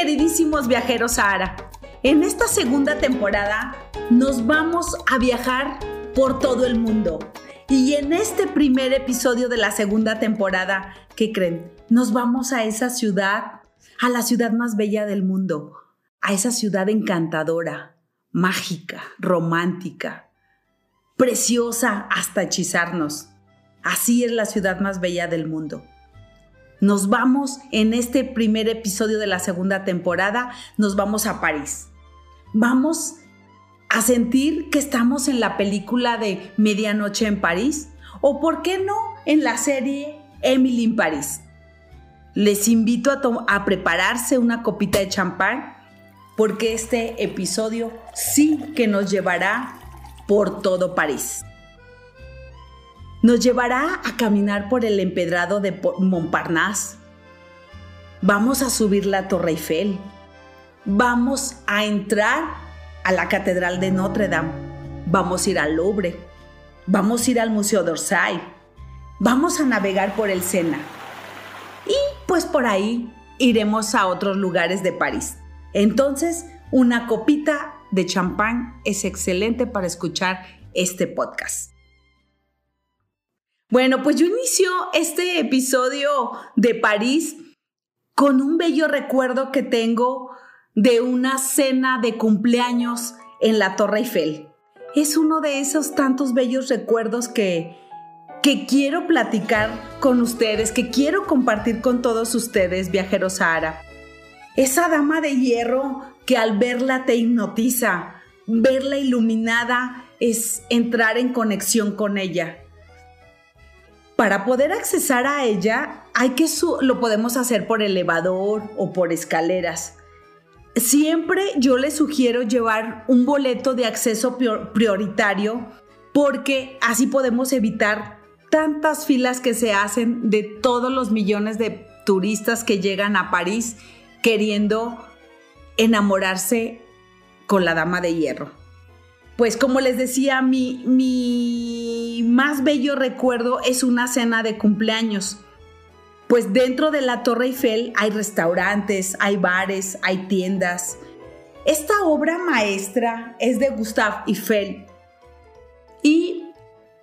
queridísimos viajeros Sahara. En esta segunda temporada nos vamos a viajar por todo el mundo. Y en este primer episodio de la segunda temporada, ¿qué creen? Nos vamos a esa ciudad, a la ciudad más bella del mundo, a esa ciudad encantadora, mágica, romántica, preciosa hasta hechizarnos. Así es la ciudad más bella del mundo. Nos vamos en este primer episodio de la segunda temporada, nos vamos a París. Vamos a sentir que estamos en la película de Medianoche en París o, por qué no, en la serie Emily en París. Les invito a, a prepararse una copita de champán porque este episodio sí que nos llevará por todo París. Nos llevará a caminar por el empedrado de Montparnasse. Vamos a subir la Torre Eiffel. Vamos a entrar a la Catedral de Notre Dame. Vamos a ir al Louvre. Vamos a ir al Museo d'Orsay. Vamos a navegar por el Sena. Y pues por ahí iremos a otros lugares de París. Entonces, una copita de champán es excelente para escuchar este podcast. Bueno, pues yo inicio este episodio de París con un bello recuerdo que tengo de una cena de cumpleaños en la Torre Eiffel. Es uno de esos tantos bellos recuerdos que, que quiero platicar con ustedes, que quiero compartir con todos ustedes, viajeros Sahara. Esa dama de hierro que al verla te hipnotiza, verla iluminada es entrar en conexión con ella. Para poder accesar a ella, hay que lo podemos hacer por elevador o por escaleras. Siempre yo les sugiero llevar un boleto de acceso prioritario porque así podemos evitar tantas filas que se hacen de todos los millones de turistas que llegan a París queriendo enamorarse con la dama de hierro pues como les decía, mi, mi más bello recuerdo es una cena de cumpleaños. Pues dentro de la Torre Eiffel hay restaurantes, hay bares, hay tiendas. Esta obra maestra es de Gustave Eiffel. Y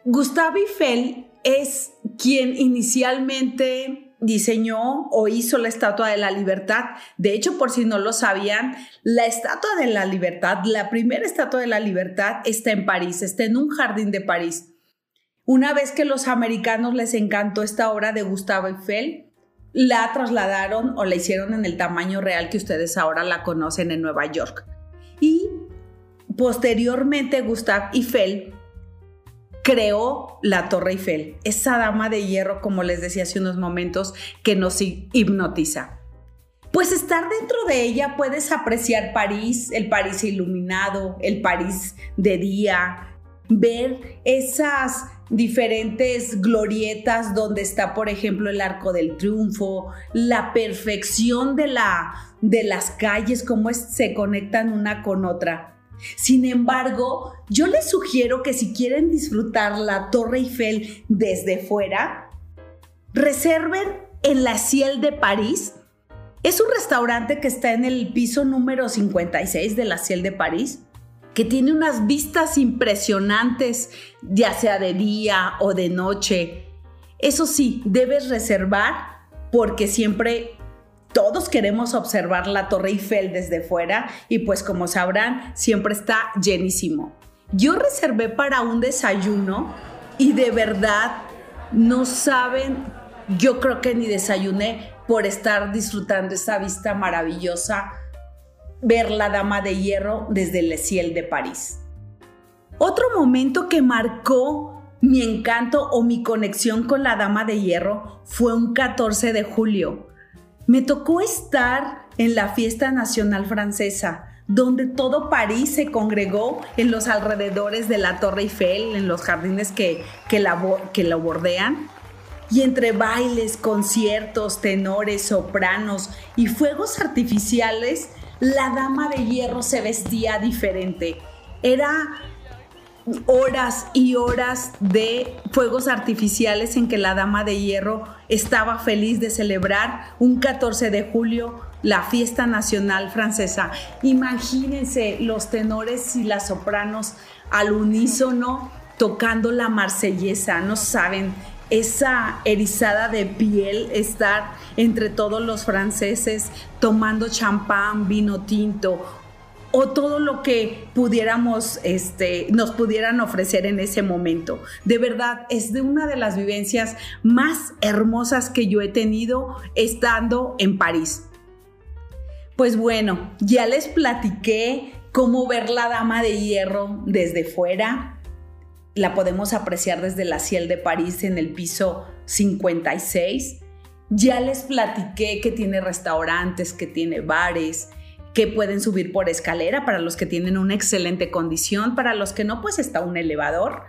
Gustave Eiffel es quien inicialmente diseñó o hizo la Estatua de la Libertad. De hecho, por si no lo sabían, la Estatua de la Libertad, la primera Estatua de la Libertad está en París, está en un jardín de París. Una vez que los americanos les encantó esta obra de Gustavo Eiffel, la trasladaron o la hicieron en el tamaño real que ustedes ahora la conocen en Nueva York. Y posteriormente Gustave Eiffel creó la Torre Eiffel, esa dama de hierro, como les decía hace unos momentos, que nos hipnotiza. Pues estar dentro de ella puedes apreciar París, el París iluminado, el París de día, ver esas diferentes glorietas donde está, por ejemplo, el Arco del Triunfo, la perfección de, la, de las calles, cómo se conectan una con otra. Sin embargo, yo les sugiero que si quieren disfrutar la Torre Eiffel desde fuera, reserven en la Ciel de París. Es un restaurante que está en el piso número 56 de la Ciel de París, que tiene unas vistas impresionantes, ya sea de día o de noche. Eso sí, debes reservar porque siempre todos queremos observar la Torre Eiffel desde fuera y pues como sabrán, siempre está llenísimo. Yo reservé para un desayuno y de verdad no saben, yo creo que ni desayuné por estar disfrutando esa vista maravillosa, ver la Dama de Hierro desde el cielo de París. Otro momento que marcó mi encanto o mi conexión con la Dama de Hierro fue un 14 de julio me tocó estar en la fiesta nacional francesa, donde todo París se congregó en los alrededores de la Torre Eiffel, en los jardines que, que, la, que la bordean. Y entre bailes, conciertos, tenores, sopranos y fuegos artificiales, la dama de hierro se vestía diferente. Era horas y horas de fuegos artificiales en que la Dama de Hierro estaba feliz de celebrar un 14 de julio la fiesta nacional francesa. Imagínense los tenores y las sopranos al unísono tocando la marsellesa, no saben esa erizada de piel, estar entre todos los franceses tomando champán, vino tinto o todo lo que pudiéramos, este, nos pudieran ofrecer en ese momento. De verdad, es de una de las vivencias más hermosas que yo he tenido estando en París. Pues bueno, ya les platiqué cómo ver la Dama de Hierro desde fuera, la podemos apreciar desde la Ciel de París en el piso 56. Ya les platiqué que tiene restaurantes, que tiene bares, que pueden subir por escalera para los que tienen una excelente condición, para los que no, pues está un elevador.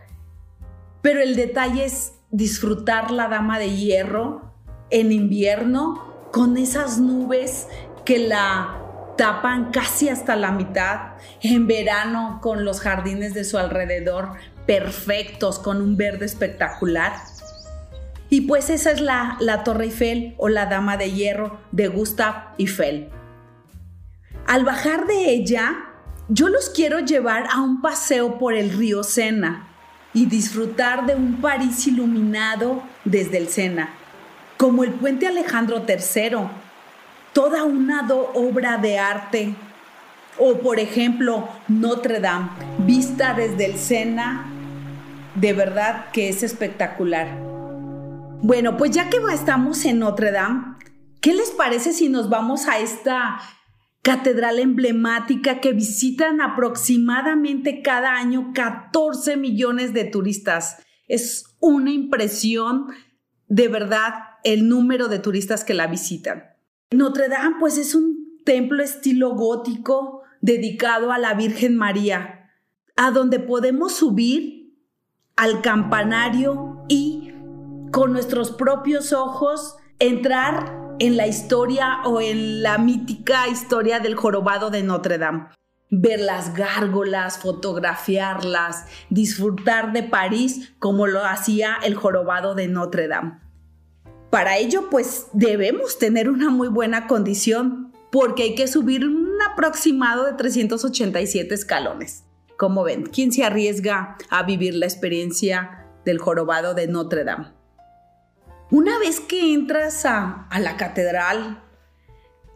Pero el detalle es disfrutar la dama de hierro en invierno con esas nubes que la tapan casi hasta la mitad, en verano con los jardines de su alrededor perfectos, con un verde espectacular. Y pues esa es la, la Torre Eiffel o la Dama de Hierro de Gustav Eiffel. Al bajar de ella, yo los quiero llevar a un paseo por el río Sena y disfrutar de un París iluminado desde el Sena, como el puente Alejandro III, toda una obra de arte. O por ejemplo, Notre Dame, vista desde el Sena de verdad que es espectacular. Bueno, pues ya que estamos en Notre Dame, ¿qué les parece si nos vamos a esta catedral emblemática que visitan aproximadamente cada año 14 millones de turistas? Es una impresión de verdad el número de turistas que la visitan. Notre Dame pues es un templo estilo gótico dedicado a la Virgen María, a donde podemos subir al campanario y con nuestros propios ojos entrar en la historia o en la mítica historia del jorobado de Notre Dame. Ver las gárgolas, fotografiarlas, disfrutar de París como lo hacía el jorobado de Notre Dame. Para ello, pues debemos tener una muy buena condición porque hay que subir un aproximado de 387 escalones. Como ven, ¿quién se arriesga a vivir la experiencia del jorobado de Notre Dame? Una vez que entras a, la catedral,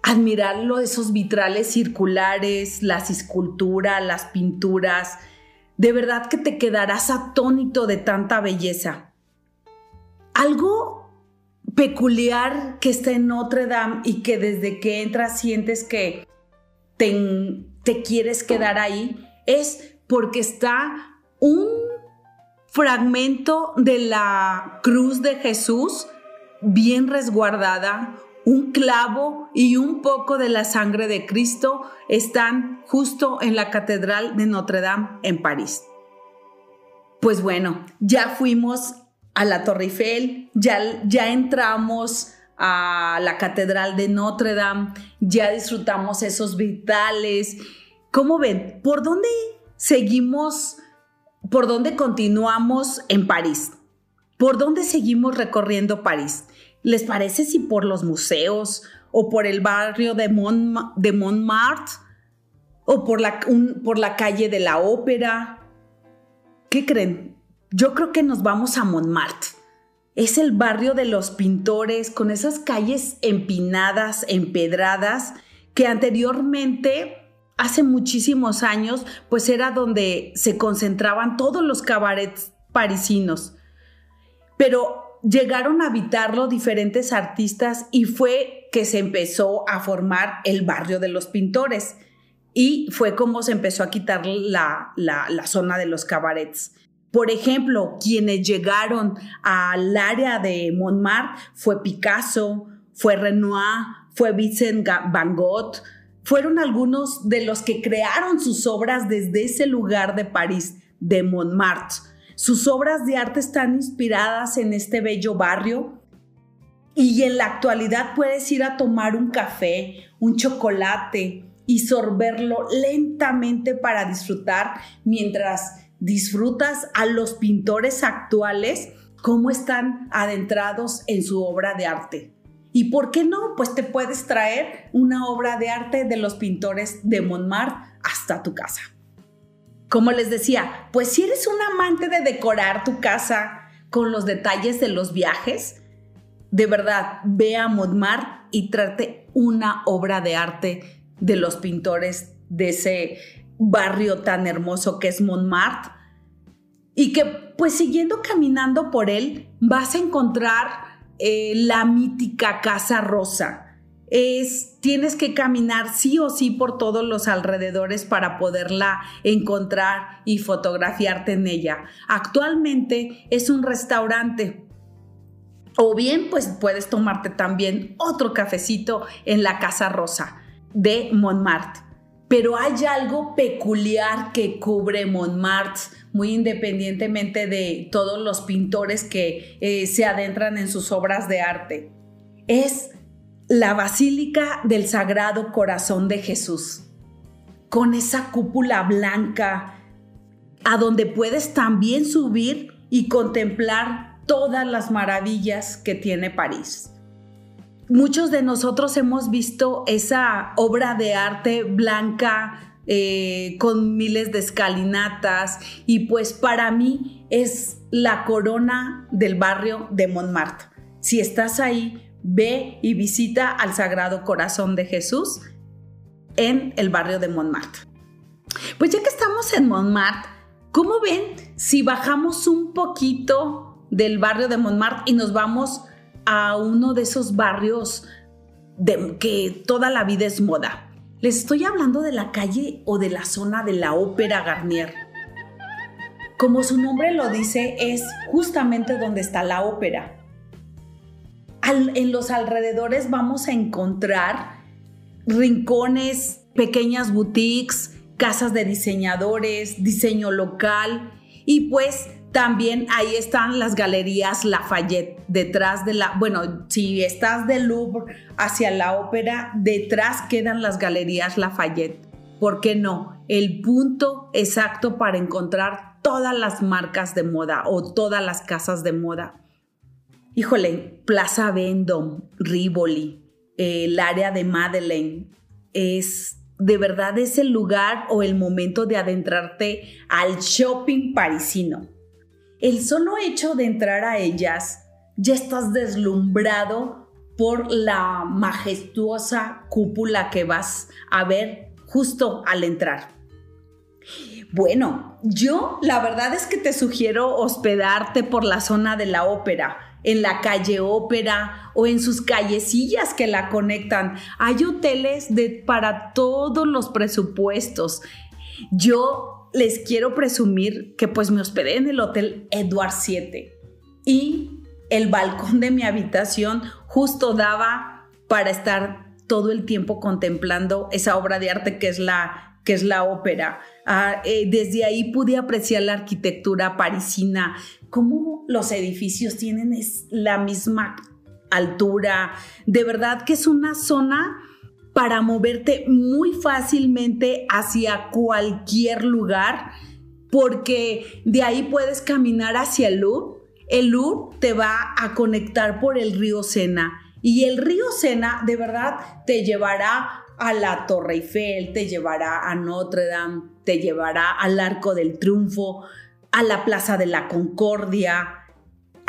admirarlo, esos vitrales circulares, las esculturas, las pinturas, de verdad que te quedarás atónito de tanta belleza. Algo peculiar que está en Notre Dame y que desde que entras sientes que te, te quieres quedar ahí es porque está un fragmento de la cruz de Jesús bien resguardada, un clavo y un poco de la sangre de Cristo están justo en la Catedral de Notre Dame en París. Pues bueno, ya fuimos a la Torre Eiffel, ya, ya entramos a la Catedral de Notre Dame, ya disfrutamos esos vitales. ¿Cómo ven? ¿Por dónde seguimos, por dónde continuamos en París? ¿Por dónde seguimos recorriendo París? ¿Les parece si por los museos o por el barrio de, de Montmartre o por la, por la calle de la ópera? ¿Qué creen? Yo creo que nos vamos a Montmartre. Es el barrio de los pintores con esas calles empinadas, empedradas, que anteriormente hace muchísimos años, pues era donde se concentraban todos los cabarets parisinos. Pero llegaron a habitarlo diferentes artistas y fue que se empezó a formar el barrio de los pintores. Y fue como se empezó a quitar la, la zona de los cabarets. Por ejemplo, quienes llegaron al área de Montmartre fue Picasso, fue Renoir, fue Vincent Van Gogh, fueron algunos de los que crearon sus obras desde ese lugar de París, de Montmartre. Sus obras de arte están inspiradas en este bello barrio y en la actualidad puedes ir a tomar un café, un chocolate y sorberlo lentamente para disfrutar mientras disfrutas a los pintores actuales cómo están adentrados en su obra de arte. ¿Y por qué no? Pues te puedes traer una obra de arte de los pintores de Montmartre hasta tu casa. Como les decía, pues si eres un amante de decorar tu casa con los detalles de los viajes, de verdad, ve a Montmartre y trate una obra de arte de los pintores de ese barrio tan hermoso que es Montmartre. Y que pues siguiendo caminando por él vas a encontrar eh, la mítica Casa Rosa. Es, tienes que caminar sí o sí por todos los alrededores para poderla encontrar y fotografiarte en ella. Actualmente es un restaurante. O bien, pues puedes tomarte también otro cafecito en la Casa Rosa de Montmartre. Pero hay algo peculiar que cubre Montmartre muy independientemente de todos los pintores que eh, se adentran en sus obras de arte. Es la Basílica del Sagrado Corazón de Jesús, con esa cúpula blanca, a donde puedes también subir y contemplar todas las maravillas que tiene París. Muchos de nosotros hemos visto esa obra de arte blanca eh, con miles de escalinatas y pues para mí es la corona del barrio de Montmartre. Si estás ahí, ve y visita al Sagrado Corazón de Jesús en el barrio de Montmartre. Pues ya que estamos en Montmartre, ¿cómo ven si bajamos un poquito del barrio de Montmartre y nos vamos a uno de esos barrios de que toda la vida es moda? Les estoy hablando de la calle o de la zona de la Ópera Garnier. Como su nombre lo dice, es justamente donde está la ópera. en los alrededores vamos a encontrar rincones, pequeñas boutiques, casas de diseñadores, diseño local y pues también ahí están las galerías Lafayette, detrás de la, bueno, si estás del Louvre hacia la ópera, detrás quedan las galerías Lafayette. ¿Por qué no? El punto exacto para encontrar todas las marcas de moda o todas las casas de moda. Híjole, Plaza Vendôme, Rivoli, el área de Madeleine, es de verdad es el lugar o el momento de adentrarte al shopping parisino el solo hecho de entrar a ellas, ya estás deslumbrado por la majestuosa cúpula que vas a ver justo al entrar. Bueno, yo la verdad es que te sugiero hospedarte por la zona de la ópera, en la calle ópera o en sus callecillas que la conectan. Hay hoteles de, para todos los presupuestos. Yo les quiero presumir que pues me hospedé en el Hotel Edward 7 y el balcón de mi habitación justo daba para estar todo el tiempo contemplando esa obra de arte que es la, que es la ópera. Ah, eh, desde ahí pude apreciar la arquitectura parisina, cómo los edificios tienen la misma altura. De verdad que es una zona para moverte muy fácilmente hacia cualquier lugar, porque de ahí puedes caminar hacia el Louvre. El Louvre te va a conectar por el río Sena y el río Sena de verdad te llevará a la Torre Eiffel, te llevará a Notre Dame, te llevará al Arco del Triunfo, a la Plaza de la Concordia,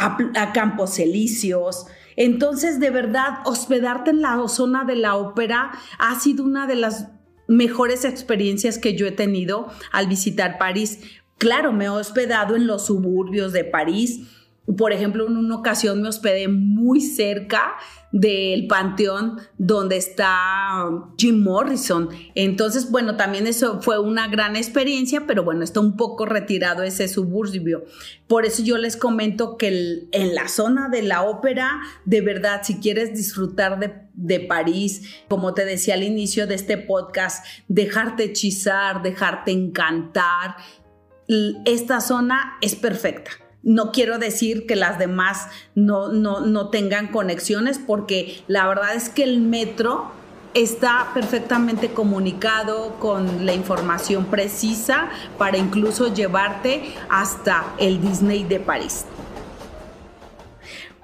a, Campos Elíseos. Entonces, de verdad, hospedarte en la zona de la ópera ha sido una de las mejores experiencias que yo he tenido al visitar París. Claro, me he hospedado en los suburbios de París. Por ejemplo, en una ocasión me hospedé muy cerca del panteón donde está Jim Morrison. Entonces, bueno, también eso fue una gran experiencia, pero bueno, está un poco retirado ese suburbio. Por eso yo les comento que en la zona de la ópera, de verdad, si quieres disfrutar de, de París, como te decía al inicio de este podcast, dejarte hechizar, dejarte encantar, esta zona es perfecta. No quiero decir que las demás no, no, tengan conexiones porque la verdad es que el metro está perfectamente comunicado con la información precisa para incluso llevarte hasta el Disney de París.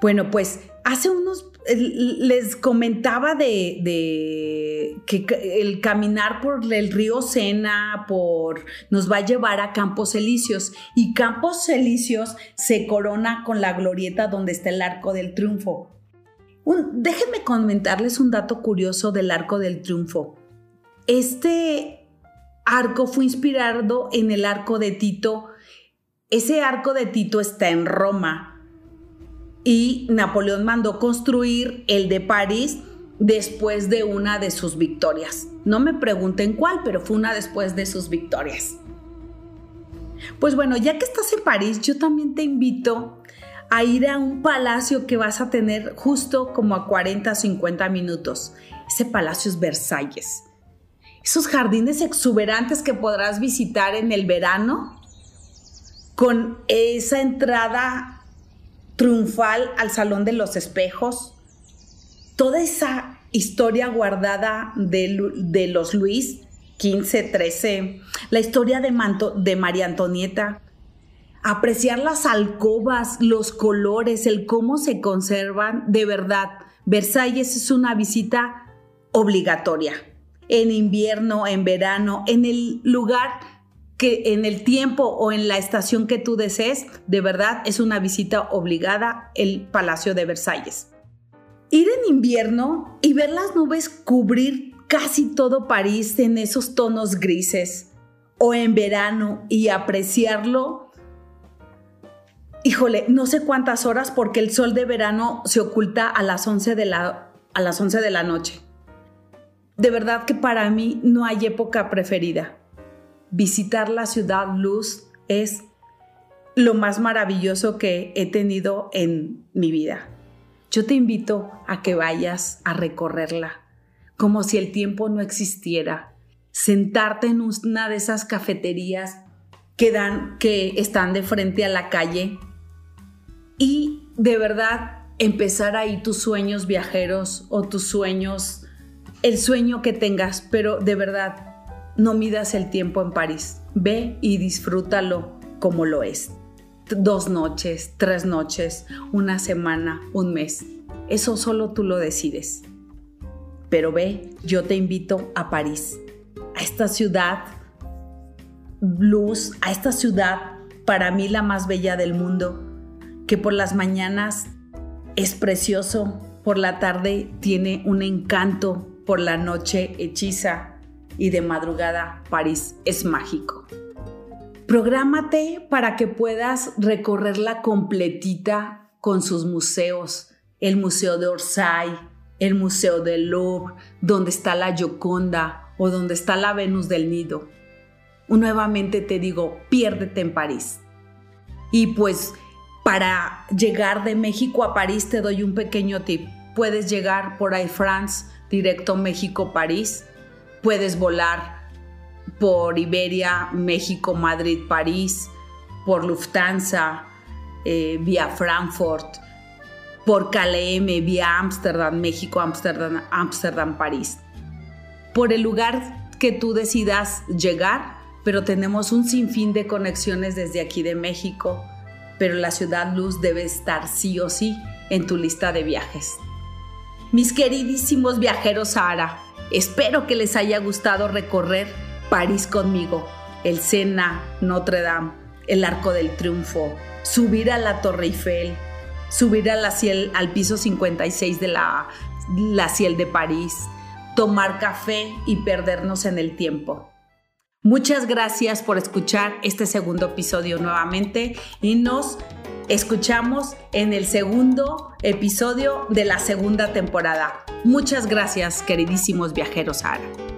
Bueno, pues hace unos les comentaba de, que el caminar por el río Sena por, nos va a llevar a Campos Elíseos y Campos Elíseos se corona con la glorieta donde está el Arco del Triunfo. déjenme comentarles un dato curioso del Arco del Triunfo. Este arco fue inspirado en el Arco de Tito. Ese Arco de Tito está en Roma y Napoleón mandó construir el de París después de una de sus victorias. No me pregunten cuál, pero fue una después de sus victorias. Pues bueno, ya que estás en París, yo también te invito a ir a un palacio que vas a tener justo como a 40 50 minutos. Ese palacio es Versalles. Esos jardines exuberantes que podrás visitar en el verano con esa entrada triunfal al Salón de los Espejos, toda esa historia guardada de, los Luis 15, 13, la historia de, de María Antonieta, apreciar las alcobas, los colores, el cómo se conservan, de verdad, Versalles es una visita obligatoria. En invierno, en verano, en el lugar que en el tiempo o en la estación que tú desees, de verdad es una visita obligada el Palacio de Versalles. Ir en invierno y ver las nubes cubrir casi todo París en esos tonos grises, o en verano y apreciarlo, híjole, no sé cuántas horas porque el sol de verano se oculta a las 11 de la, a las 11 de la noche. De verdad que para mí no hay época preferida visitar la ciudad luz es lo más maravilloso que he tenido en mi vida. Yo te invito a que vayas a recorrerla, como si el tiempo no existiera, sentarte en una de esas cafeterías que, dan, que están de frente a la calle y de verdad empezar ahí tus sueños viajeros o tus sueños, el sueño que tengas, pero de verdad no midas el tiempo en París. Ve y disfrútalo como lo es. Dos noches, tres noches, una semana, un mes. Eso solo tú lo decides. Pero ve, yo te invito a París, a esta ciudad luz, a esta ciudad para mí la más bella del mundo, que por las mañanas es precioso, por la tarde tiene un encanto, por la noche hechiza y de madrugada París es mágico. Prográmate para que puedas recorrerla completita con sus museos, el Museo de Orsay, el Museo del Louvre, donde está la Gioconda o donde está la Venus del Nido. Nuevamente te digo, piérdete en París. Y pues para llegar de México a París te doy un pequeño tip. Puedes llegar por Air France directo México-París Puedes volar por Iberia, México, Madrid, París, por Lufthansa, eh, vía Frankfurt, por KLM, vía Ámsterdam, México, Ámsterdam, Ámsterdam, París. Por el lugar que tú decidas llegar, pero tenemos un sinfín de conexiones desde aquí de México, pero la ciudad luz debe estar sí o sí en tu lista de viajes. Mis queridísimos viajeros Sahara, Espero que les haya gustado recorrer París conmigo, el Sena, Notre Dame, el Arco del Triunfo, subir a la Torre Eiffel, subir a la ciel, al piso 56 de la, la Ciel de París, tomar café y perdernos en el tiempo. Muchas gracias por escuchar este segundo episodio nuevamente y nos escuchamos en el segundo episodio de la segunda temporada. Muchas gracias, queridísimos viajeros Ara.